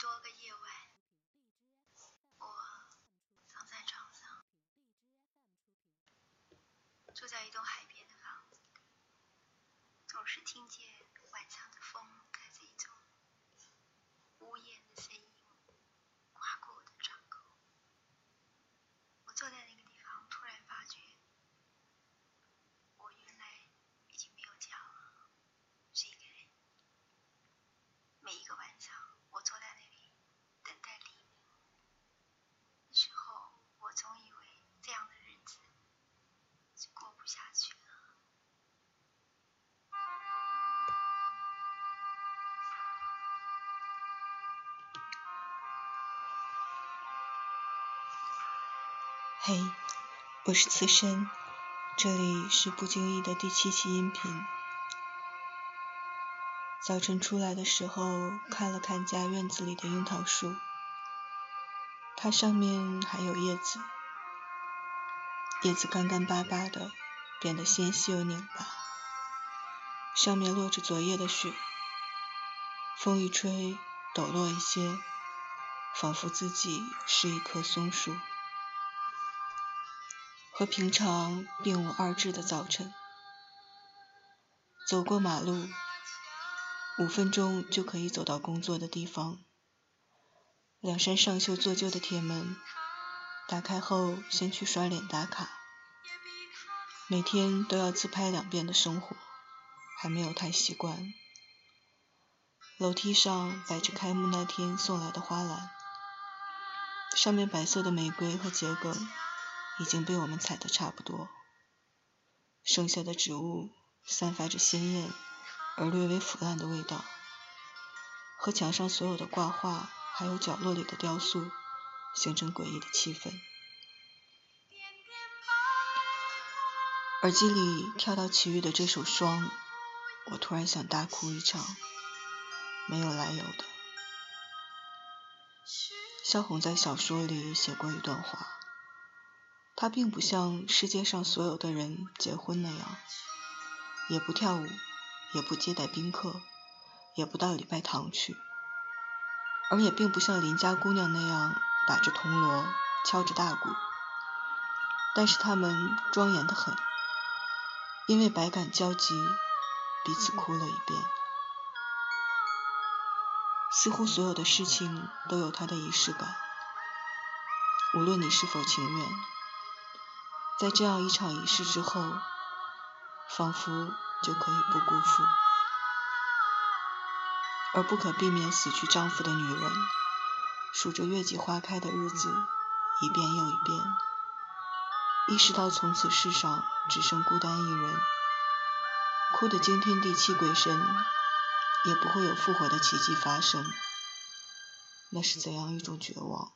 多个夜晚，我躺在床上，住在一栋海边的房子，总是听见晚上的风。嘿，我是刺身，这里是不经意的第七期音频。早晨出来的时候，看了看家院子里的樱桃树，它上面还有叶子，叶子干干巴巴的，变得纤细又拧巴，上面落着昨夜的雪，风一吹，抖落一些，仿佛自己是一棵松树。和平常并无二致的早晨，走过马路，五分钟就可以走到工作的地方。两扇上锈做旧的铁门，打开后先去刷脸打卡。每天都要自拍两遍的生活，还没有太习惯。楼梯上摆着开幕那天送来的花篮，上面白色的玫瑰和桔梗。已经被我们采得差不多，剩下的植物散发着鲜艳而略微腐烂的味道，和墙上所有的挂画还有角落里的雕塑形成诡异的气氛。耳机里跳到齐豫的这首《霜》，我突然想大哭一场，没有来由的。萧红在小说里写过一段话。他并不像世界上所有的人结婚那样，也不跳舞，也不接待宾客，也不到礼拜堂去，而也并不像邻家姑娘那样打着铜锣，敲着大鼓。但是他们庄严得很，因为百感交集，彼此哭了一遍。似乎所有的事情都有它的仪式感，无论你是否情愿。在这样一场仪式之后，仿佛就可以不辜负。而不可避免死去丈夫的女人，数着月季花开的日子，一遍又一遍，意识到从此世上只剩孤单一人，哭得惊天地泣鬼神，也不会有复活的奇迹发生。那是怎样一种绝望？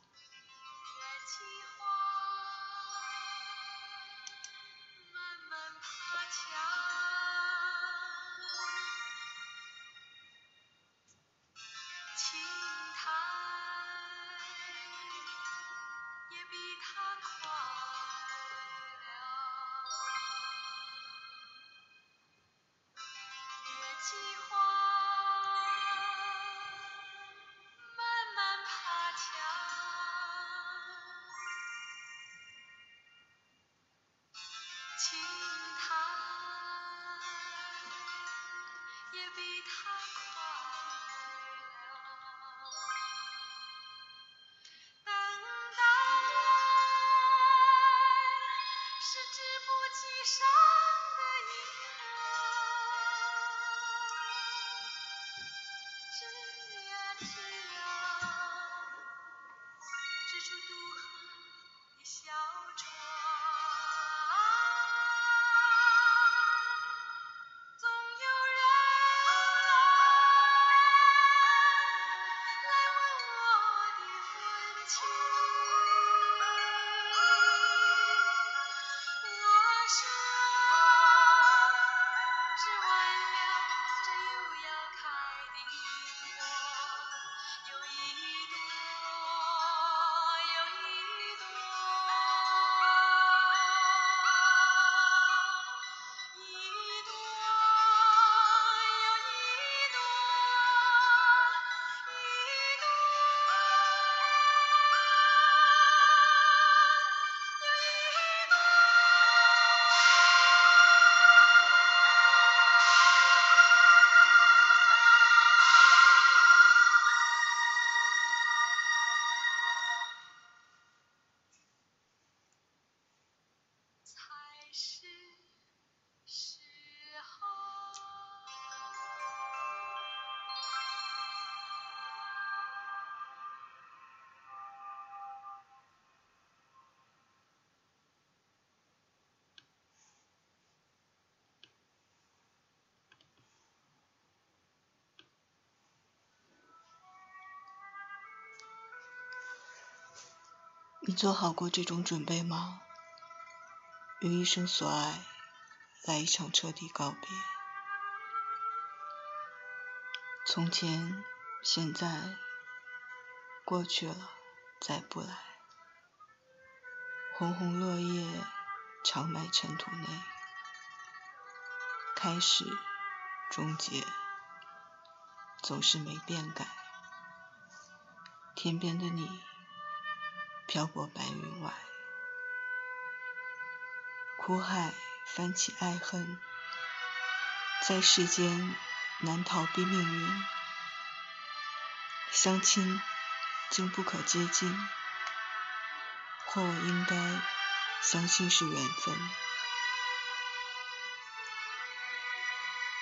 山的一头，呀。你做好过这种准备吗？与一生所爱来一场彻底告别。从前、现在、过去了，再不来。红红落叶长埋尘土内，开始、终结，总是没变改。天边的你。漂泊白云外，苦海翻起爱恨，在世间难逃避命运。相亲竟不可接近，或我应该相信是缘分。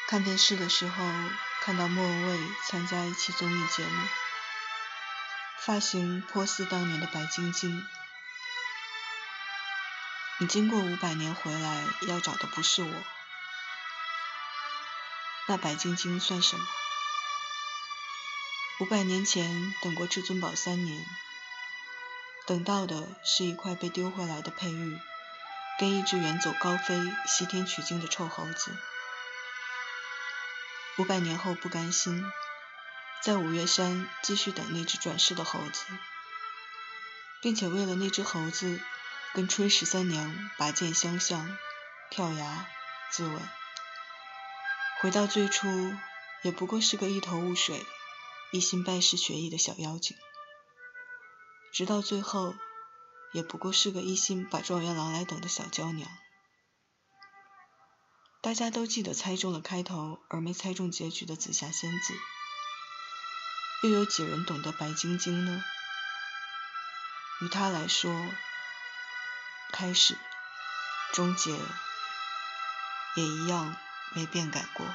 看电视的时候，看到莫文蔚参加一期综艺节目。发型颇似当年的白晶晶。你经过五百年回来，要找的不是我，那白晶晶算什么？五百年前等过至尊宝三年，等到的是一块被丢回来的佩玉，跟一只远走高飞、西天取经的臭猴子。五百年后不甘心。在五岳山继续等那只转世的猴子，并且为了那只猴子，跟春十三娘拔剑相向、跳崖自刎。回到最初，也不过是个一头雾水、一心拜师学艺的小妖精；直到最后，也不过是个一心把状元郎来等的小娇娘。大家都记得猜中了开头而没猜中结局的紫霞仙子。又有几人懂得白晶晶呢？于他来说，开始、终结也一样没变改过。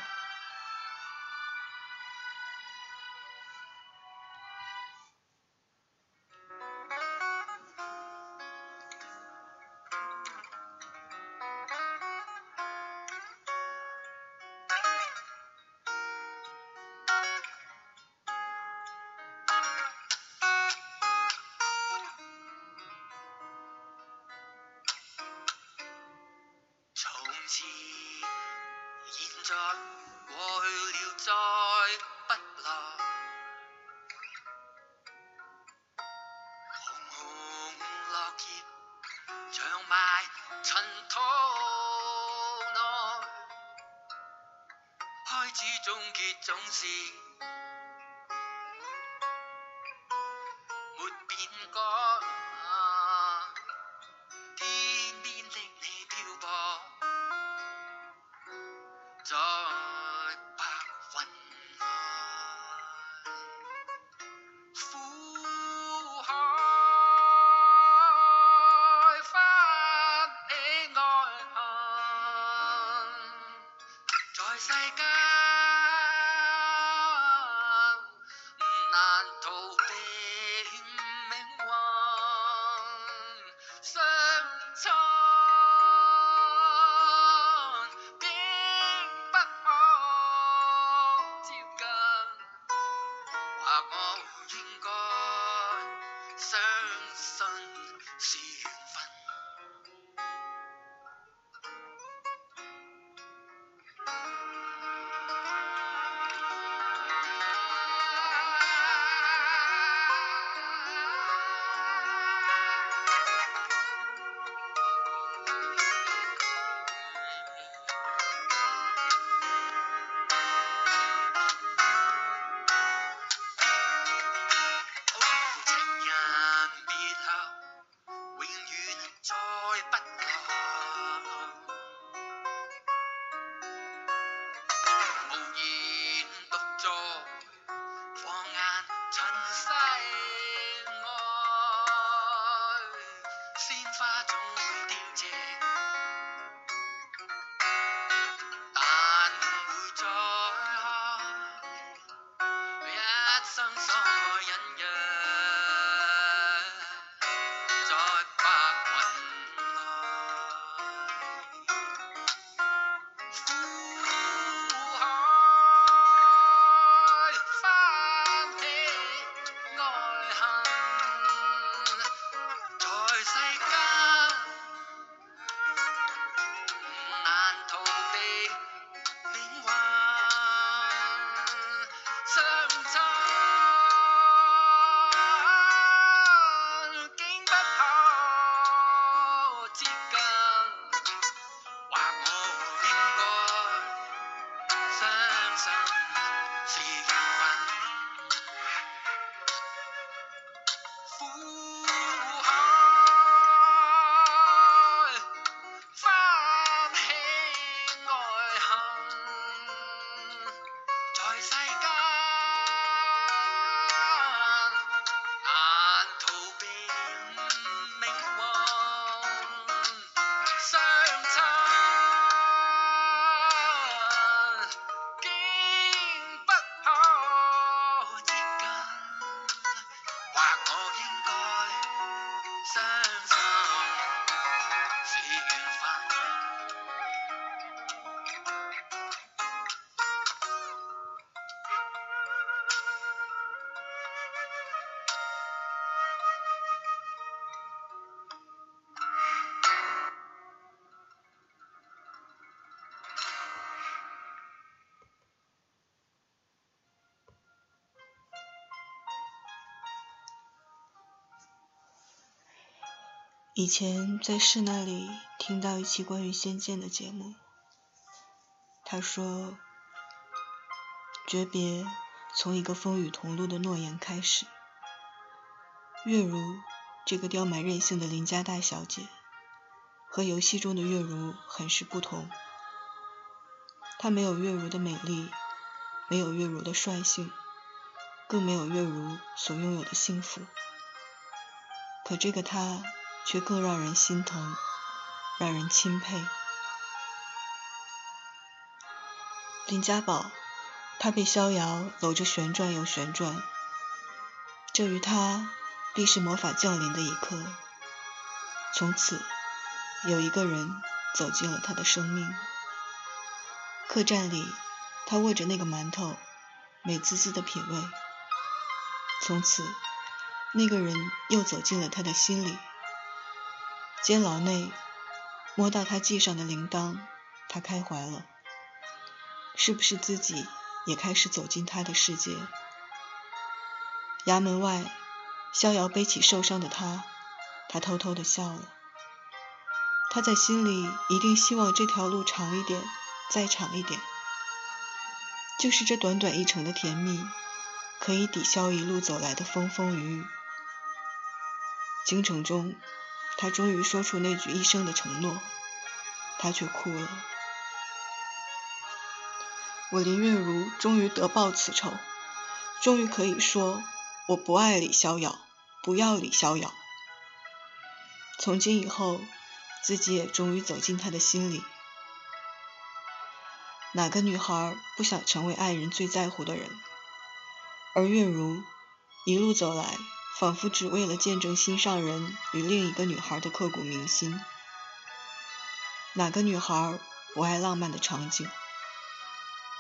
终结总是以前在市那里听到一期关于仙剑的节目，他说：“诀别从一个风雨同路的诺言开始。月如这个刁蛮任性的邻家大小姐，和游戏中的月如很是不同。她没有月如的美丽，没有月如的率性，更没有月如所拥有的幸福。可这个她。”却更让人心疼，让人钦佩。林家宝，他被逍遥搂着旋转又旋转，这于他必是魔法降临的一刻。从此，有一个人走进了他的生命。客栈里，他握着那个馒头，美滋滋的品味。从此，那个人又走进了他的心里。监牢内，摸到他系上的铃铛，他开怀了。是不是自己也开始走进他的世界？衙门外，逍遥背起受伤的他，他偷偷的笑了。他在心里一定希望这条路长一点，再长一点。就是这短短一程的甜蜜，可以抵消一路走来的风风雨雨。京城中。他终于说出那句一生的承诺，他却哭了。我林月如终于得报此仇，终于可以说我不爱李逍遥，不要李逍遥。从今以后，自己也终于走进他的心里。哪个女孩不想成为爱人最在乎的人？而月如一路走来。仿佛只为了见证心上人与另一个女孩的刻骨铭心。哪个女孩不爱浪漫的场景？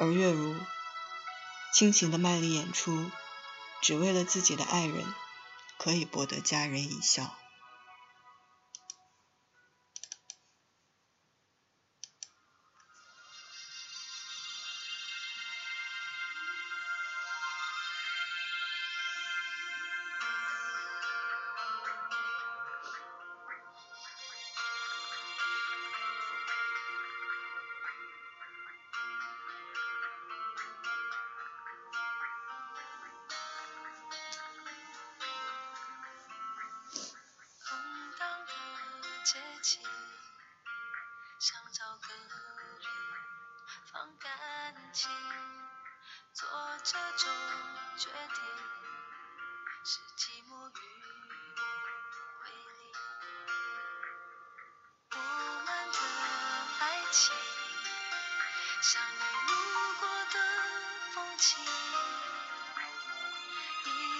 而月如倾情的卖力演出，只为了自己的爱人可以博得家人一笑。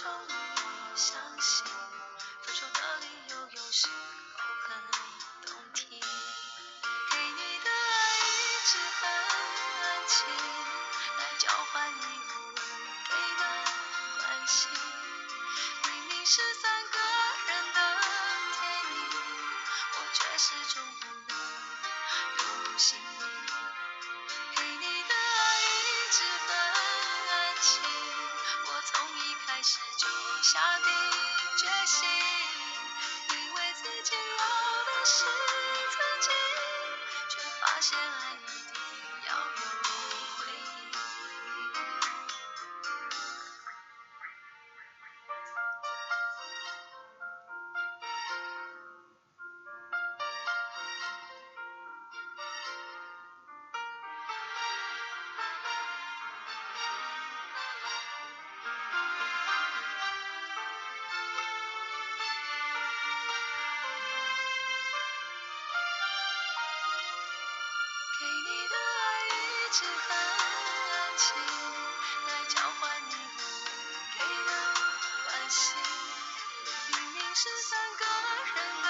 终于相信，是很安静，来交换你无问给的关心。明明是三个人的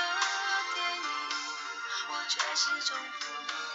电影，我却始终不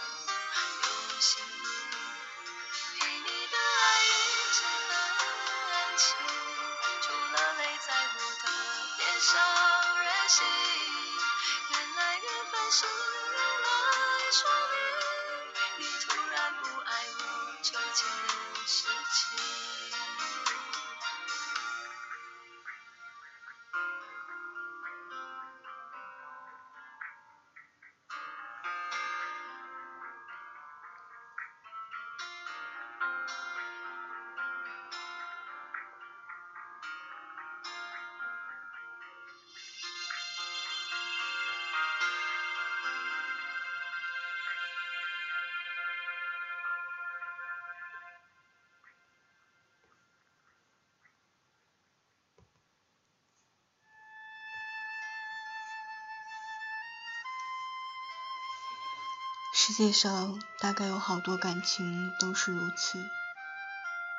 世界上大概有好多感情都是如此，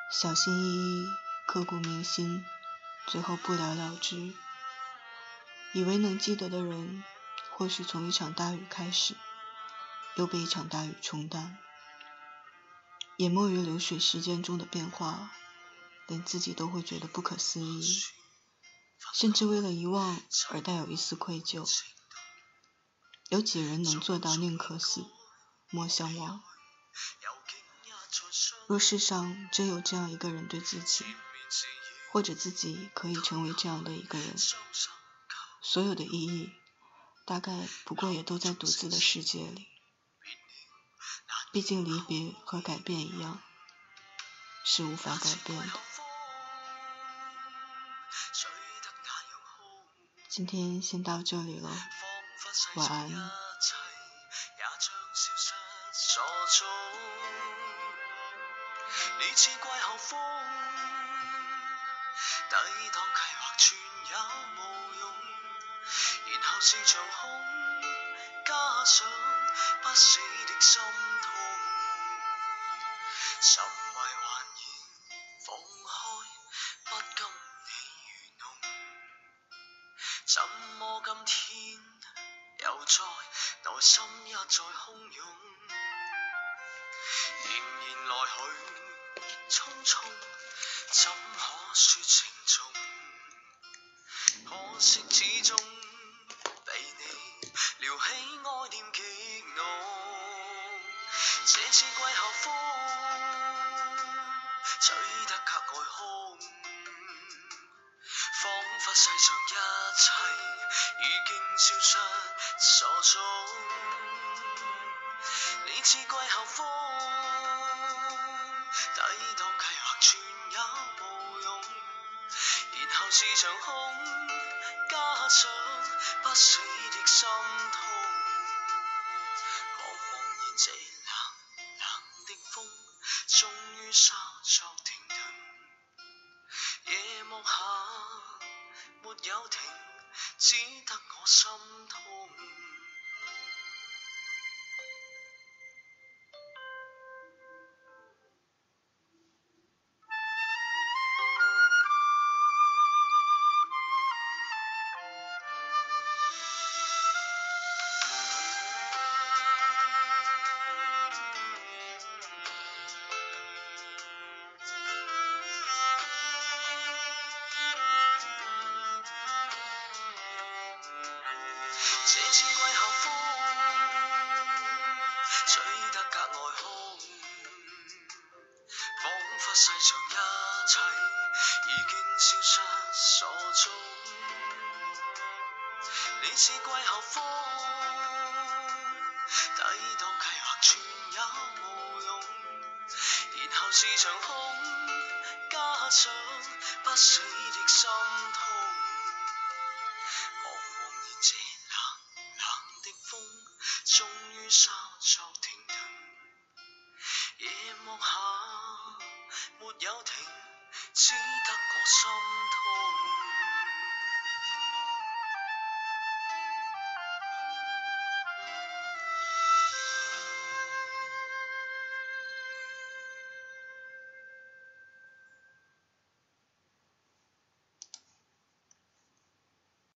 小心翼翼、刻骨铭心，最后不了了之。以为能记得的人，或许从一场大雨开始，又被一场大雨冲淡，淹没于流水时间中的变化，连自己都会觉得不可思议，甚至为了遗忘而带有一丝愧疚。有几人能做到宁可死，莫相忘？若世上真有这样一个人对自己，或者自己可以成为这样的一个人，所有的意义，大概不过也都在独自的世界里。毕竟离别和改变一样，是无法改变的。今天先到这里了，晚安。你似季候风，抵挡计划全也无用，然后是像空，加上不死的心痛，季候風吹得格外空，仿佛世上一切已經消失所蹤。你似季候風，抵擋計劃全也無用，然後是場空，加上不死的心痛。你似季候风，吹得格外空，仿佛世上一切已经消失所踪。你似季候风，抵挡计划全也无用，然后是场空，加上不死的心痛。